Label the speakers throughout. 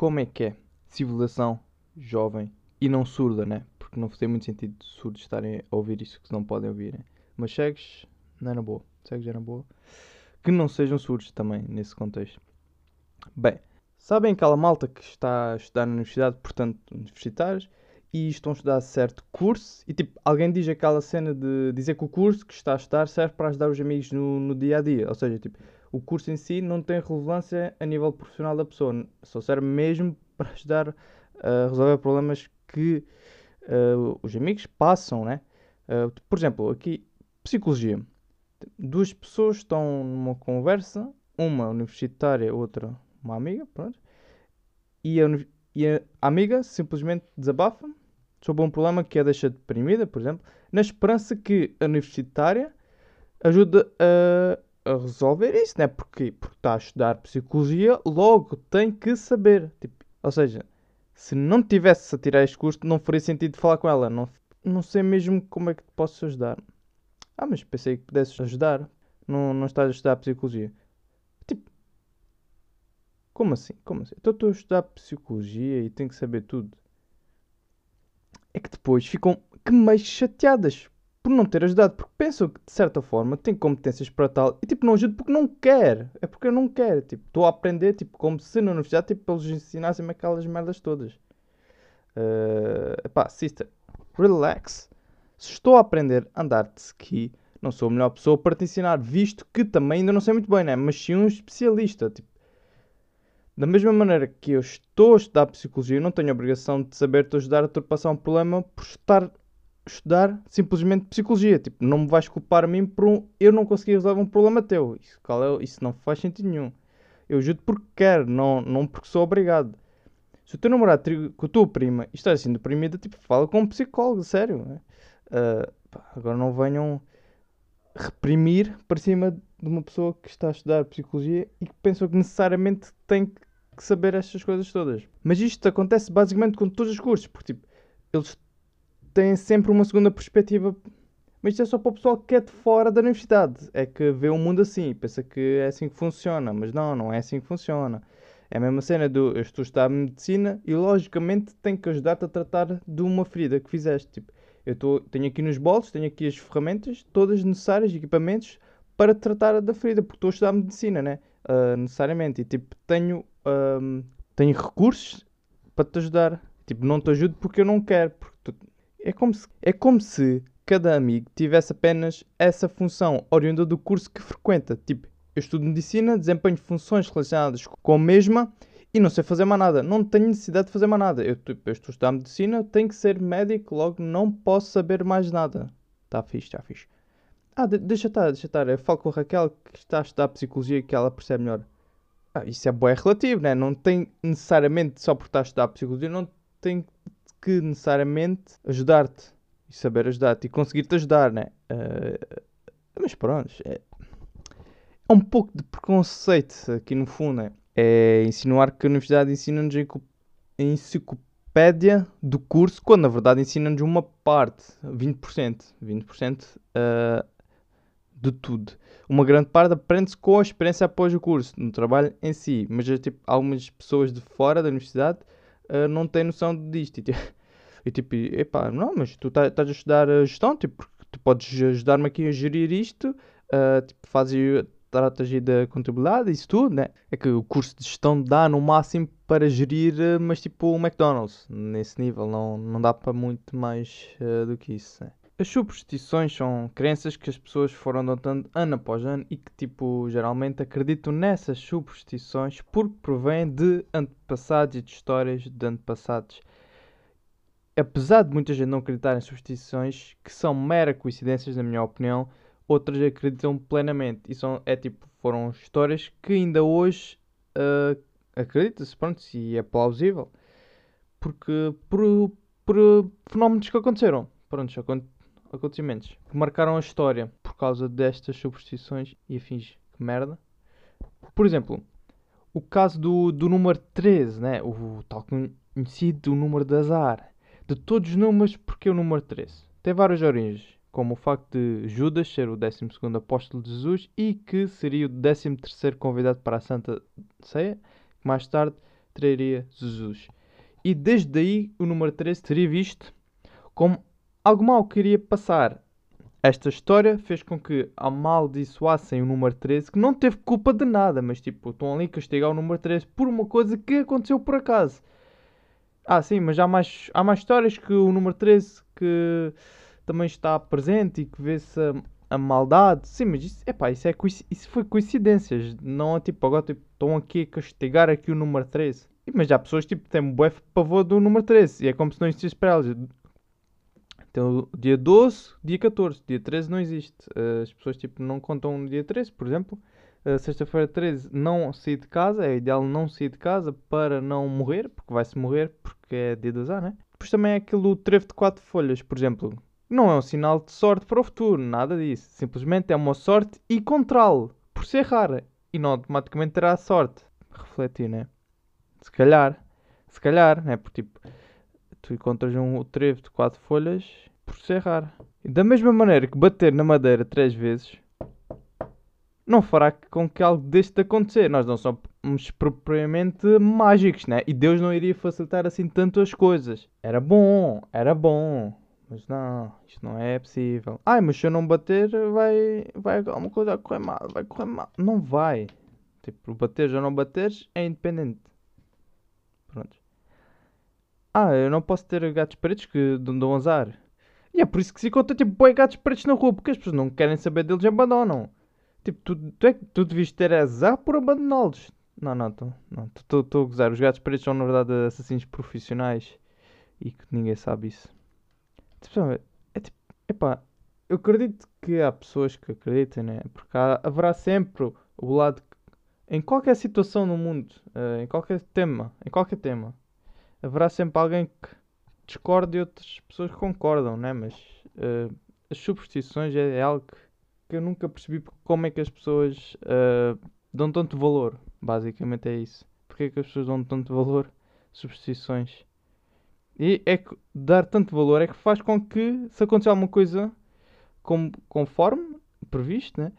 Speaker 1: como é que é civilização jovem e não surda, né? Porque não tem muito sentido surdos estarem a ouvir isso que não podem ouvir. Né? Mas cegos, não é na boa. Cegos é na boa. Que não sejam surdos também, nesse contexto. Bem, sabem aquela malta que está a estudar na universidade, portanto, universitários, e estão a estudar certo curso, e tipo, alguém diz aquela cena de dizer que o curso que está a estudar serve para ajudar os amigos no, no dia a dia. Ou seja, tipo, o curso em si não tem relevância a nível profissional da pessoa, só serve mesmo para ajudar a resolver problemas que uh, os amigos passam, né? Uh, por exemplo, aqui, psicologia. Duas pessoas estão numa conversa, uma universitária, outra uma amiga, pronto, e a, e a amiga simplesmente desabafa sobre um problema que a deixa deprimida, por exemplo, na esperança que a universitária ajude a a resolver isso, né? Porque, porque está a estudar psicologia, logo tem que saber. Tipo, ou seja, se não tivesse a tirar este curso, não faria sentido falar com ela. Não, não sei mesmo como é que te posso ajudar. Ah, mas pensei que pudesses ajudar. Não, não estás a estudar psicologia. Tipo, como assim? Como assim? Então estou a estudar psicologia e tenho que saber tudo. É que depois ficam que meio chateadas por não ter ajudado, porque pensam que de certa forma tem competências para tal e tipo não ajudo porque não quer, é porque eu não quero, tipo, estou a aprender, tipo, como se na universidade tipo, eles ensinassem aquelas merdas todas. Uh, epá, sister, relax. Se estou a aprender a andar de ski, não sou a melhor pessoa para te ensinar, visto que também ainda não sei muito bem, né? Mas sim um especialista, tipo. Da mesma maneira que eu estou a estudar psicologia, eu não tenho a obrigação de saber te ajudar a ultrapassar um problema por estar estudar simplesmente psicologia. Tipo, não me vais culpar a mim por um, eu não conseguir resolver um problema teu. Isso, é, isso não faz sentido nenhum. Eu ajudo porque quero, não, não porque sou obrigado. Se o teu namorado com a tua prima e estás assim deprimida, tipo, fala com um psicólogo, sério. Né? Uh, pá, agora não venham reprimir para cima de uma pessoa que está a estudar psicologia e que pensa que necessariamente tem que saber estas coisas todas. Mas isto acontece basicamente com todos os cursos, porque tipo, eles têm sempre uma segunda perspectiva. Mas isto é só para o pessoal que é de fora da universidade. É que vê o mundo assim, pensa que é assim que funciona. Mas não, não é assim que funciona. É a mesma cena do eu estou a estudar medicina e logicamente tenho que ajudar-te a tratar de uma ferida que fizeste. Tipo, eu tô, tenho aqui nos bolsos, tenho aqui as ferramentas, todas necessárias, equipamentos, para tratar da ferida, porque estou a estudar medicina, né? Uh, necessariamente. E tipo, tenho, uh, tenho recursos para te ajudar. Tipo, não te ajudo porque eu não quero, é como se, é como se cada amigo tivesse apenas essa função oriunda do curso que frequenta. Tipo, eu estudo medicina, desempenho funções relacionadas com a mesma e não sei fazer mais nada. Não tenho necessidade de fazer mais nada. Eu, tipo, eu estou a estudar medicina, tenho que ser médico, logo não posso saber mais nada. Está fixe, está fixe. Ah, de deixa estar, deixa estar. Eu falo com a Raquel que está a estudar psicologia que ela percebe melhor. Ah, isso é bom, é relativo, né? Não tem necessariamente só por estar a estudar psicologia, não tem que necessariamente ajudar-te e saber ajudar-te e conseguir-te ajudar, né? Uh, mas pronto, é, é um pouco de preconceito aqui no fundo, né? É insinuar que a universidade ensina-nos a enciclopédia do curso, quando na verdade ensina-nos uma parte, 20%, 20% uh, de tudo. Uma grande parte aprende-se com a experiência após o curso, no trabalho em si, mas é, tipo, algumas pessoas de fora da universidade uh, não tem noção disto. E, tipo, epá, não, mas tu tá, estás a estudar a gestão, tipo, tu podes ajudar-me aqui a gerir isto, uh, tipo, fazes tratas da contabilidade, isso tudo, né? É que o curso de gestão dá no máximo para gerir, mas tipo o McDonald's, nesse nível, não, não dá para muito mais uh, do que isso. Né? As superstições são crenças que as pessoas foram adotando ano após ano e que, tipo, geralmente acreditam nessas superstições porque provêm de antepassados e de histórias de antepassados. Apesar de muita gente não acreditar em superstições, que são mera coincidências, na minha opinião, outras acreditam plenamente. E são, é tipo, foram histórias que ainda hoje uh, acredita-se, pronto, se é plausível. Porque, por, por fenómenos que aconteceram. Pronto, acontecimentos que marcaram a história por causa destas superstições e afins. Que merda. Por exemplo, o caso do, do número 13, né? o tal conhecido número de azar. De todos os números, porque o número 13? Tem várias origens, como o facto de Judas ser o 12 apóstolo de Jesus e que seria o 13 convidado para a Santa Ceia, que mais tarde traria Jesus. E desde aí o número 13 seria visto como algo mal que iria passar. Esta história fez com que amaldiçoassem o número 13, que não teve culpa de nada, mas tipo, estão ali a castigar o número 13 por uma coisa que aconteceu por acaso. Ah, sim, mas há mais, há mais histórias que o número 13 que também está presente e que vê-se a, a, maldade. Sim, mas isso, epá, isso, é, isso foi coincidências. Não é tipo, agora tipo, estão aqui a castigar aqui o número 13. Mas há pessoas tipo, têm um bué pavor do número 13 e é como se não existisse para elas. Então, dia 12, dia 14, dia 13 não existe. Uh, as pessoas tipo, não contam dia 13, por exemplo. Uh, Sexta-feira 13 não sair de casa, é ideal não sair de casa para não morrer, porque vai-se morrer porque é dia de azar, né? Depois também é aquele trevo de 4 folhas, por exemplo. Não é um sinal de sorte para o futuro, nada disso. Simplesmente é uma sorte e contralo, por ser rara. E não automaticamente terá sorte. Refletir, né? Se calhar, se calhar, né? Porque tipo tu encontras um trevo de quatro folhas por ser raro. E da mesma maneira que bater na madeira três vezes não fará com que algo deste acontecer. Nós não somos propriamente mágicos, né? E Deus não iria facilitar assim tanto as coisas. Era bom, era bom. Mas não, isto não é possível. Ai, mas se eu não bater, vai, vai alguma coisa a correr mal, vai correr mal. Não vai. Tipo, bateres ou não bateres é independente. Pronto. Ah, eu não posso ter gatos pretos que dão azar. E é por isso que se encontra tipo boi gatos pretos na rua, porque as pessoas não querem saber deles e abandonam. Tipo, tu, tu, é, tu devias ter azar por abandoná-los. Não, não, estou a gozar. Os gatos pretos são na verdade assassinos profissionais e que ninguém sabe isso. Tipo, é tipo, epá, eu acredito que há pessoas que acreditem, né? Porque há, haverá sempre o lado em qualquer situação no mundo, uh, em qualquer tema, em qualquer tema, haverá sempre alguém que discorde e outras pessoas que concordam, né? Mas uh, as superstições é, é algo que, que, eu nunca percebi como é que as pessoas uh, dão tanto valor. Basicamente é isso. Porque é que as pessoas dão tanto valor? Superstições. E é que dar tanto valor é que faz com que, se acontecer alguma coisa com, conforme previsto, né?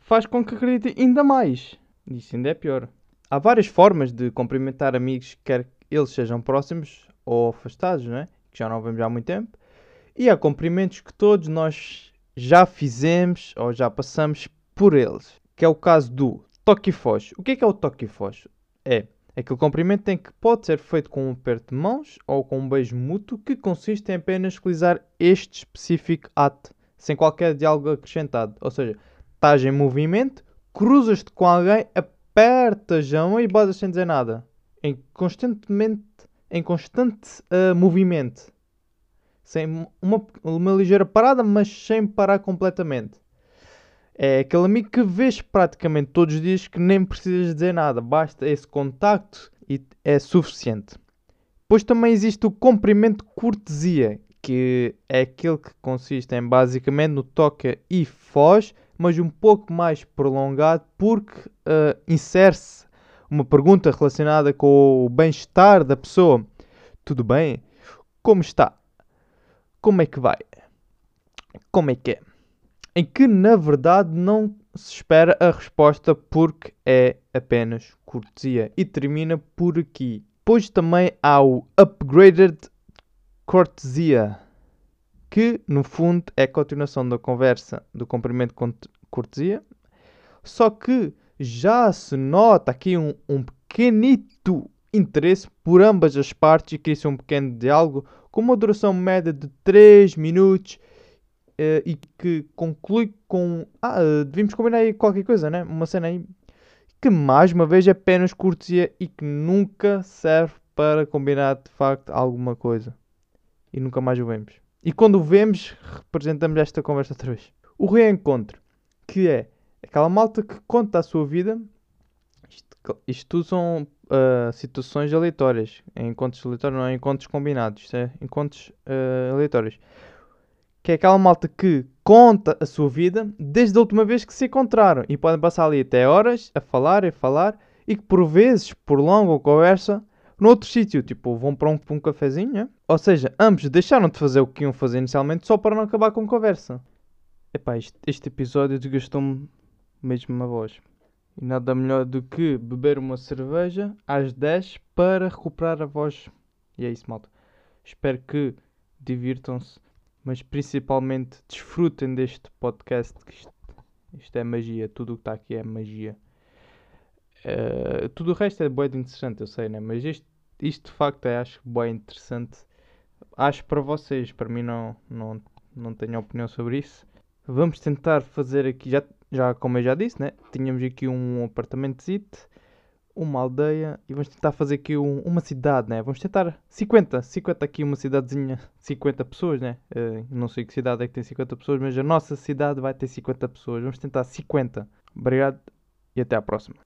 Speaker 1: faz com que acreditem ainda mais. Isso ainda é pior. Há várias formas de cumprimentar amigos, quer eles sejam próximos ou afastados, não é? que já não vemos há muito tempo. E há cumprimentos que todos nós já fizemos ou já passamos por eles, que é o caso do toque e foge. O que é, que é o toque e foge? É aquele cumprimento em que pode ser feito com um aperto de mãos ou com um beijo mútuo que consiste em apenas utilizar este específico ato, sem qualquer diálogo acrescentado. Ou seja, estás em movimento, cruzas-te com alguém, apertas a mão e basas sem dizer nada em constantemente em constante uh, movimento. Sem uma, uma ligeira parada, mas sem parar completamente. É aquele amigo que vês praticamente todos os dias que nem precisas dizer nada, basta esse contacto e é suficiente. Depois também existe o comprimento cortesia, que é aquele que consiste em basicamente no toca e foz, mas um pouco mais prolongado porque uh, insere-se uma pergunta relacionada com o bem-estar da pessoa. Tudo bem? Como está? Como é que vai? Como é que é? Em que na verdade não se espera a resposta porque é apenas cortesia. E termina por aqui. Depois também há o Upgraded Cortesia, que no fundo é a continuação da conversa do cumprimento cortesia, só que já se nota aqui um, um pequenito interesse por ambas as partes e cria-se um pequeno diálogo com uma duração média de 3 minutos uh, e que conclui com. Ah, uh, devíamos combinar aí qualquer coisa, né? Uma cena aí que mais uma vez é apenas cortesia e que nunca serve para combinar de facto alguma coisa. E nunca mais o vemos. E quando o vemos, representamos esta conversa outra vez. O reencontro, que é Aquela malta que conta a sua vida. Isto, isto são uh, situações aleatórias. Em encontros aleatórios, não é encontros combinados. Isto é encontros uh, aleatórios. Que é aquela malta que conta a sua vida desde a última vez que se encontraram. E podem passar ali até horas a falar e falar. E que por vezes prolongam a conversa noutro sítio. Tipo, vão para um, para um cafezinho. É? Ou seja, ambos deixaram de fazer o que iam fazer inicialmente só para não acabar com a conversa. Epá, este, este episódio desgastou-me mesmo uma voz. E nada melhor do que beber uma cerveja às 10 para recuperar a voz. E é isso, malta. Espero que divirtam-se, mas principalmente desfrutem deste podcast. Que isto, isto é magia, tudo o que está aqui é magia. Uh, tudo o resto é bem interessante, eu sei, né? Mas isto, isto de facto é, acho bem interessante. Acho para vocês, para mim não, não, não tenho opinião sobre isso. Vamos tentar fazer aqui, já, já como eu já disse, né? Tínhamos aqui um apartamento uma aldeia e vamos tentar fazer aqui um, uma cidade, né? Vamos tentar 50, 50 aqui, uma cidadezinha, 50 pessoas, né? Uh, não sei que cidade é que tem 50 pessoas, mas a nossa cidade vai ter 50 pessoas. Vamos tentar 50. Obrigado e até à próxima.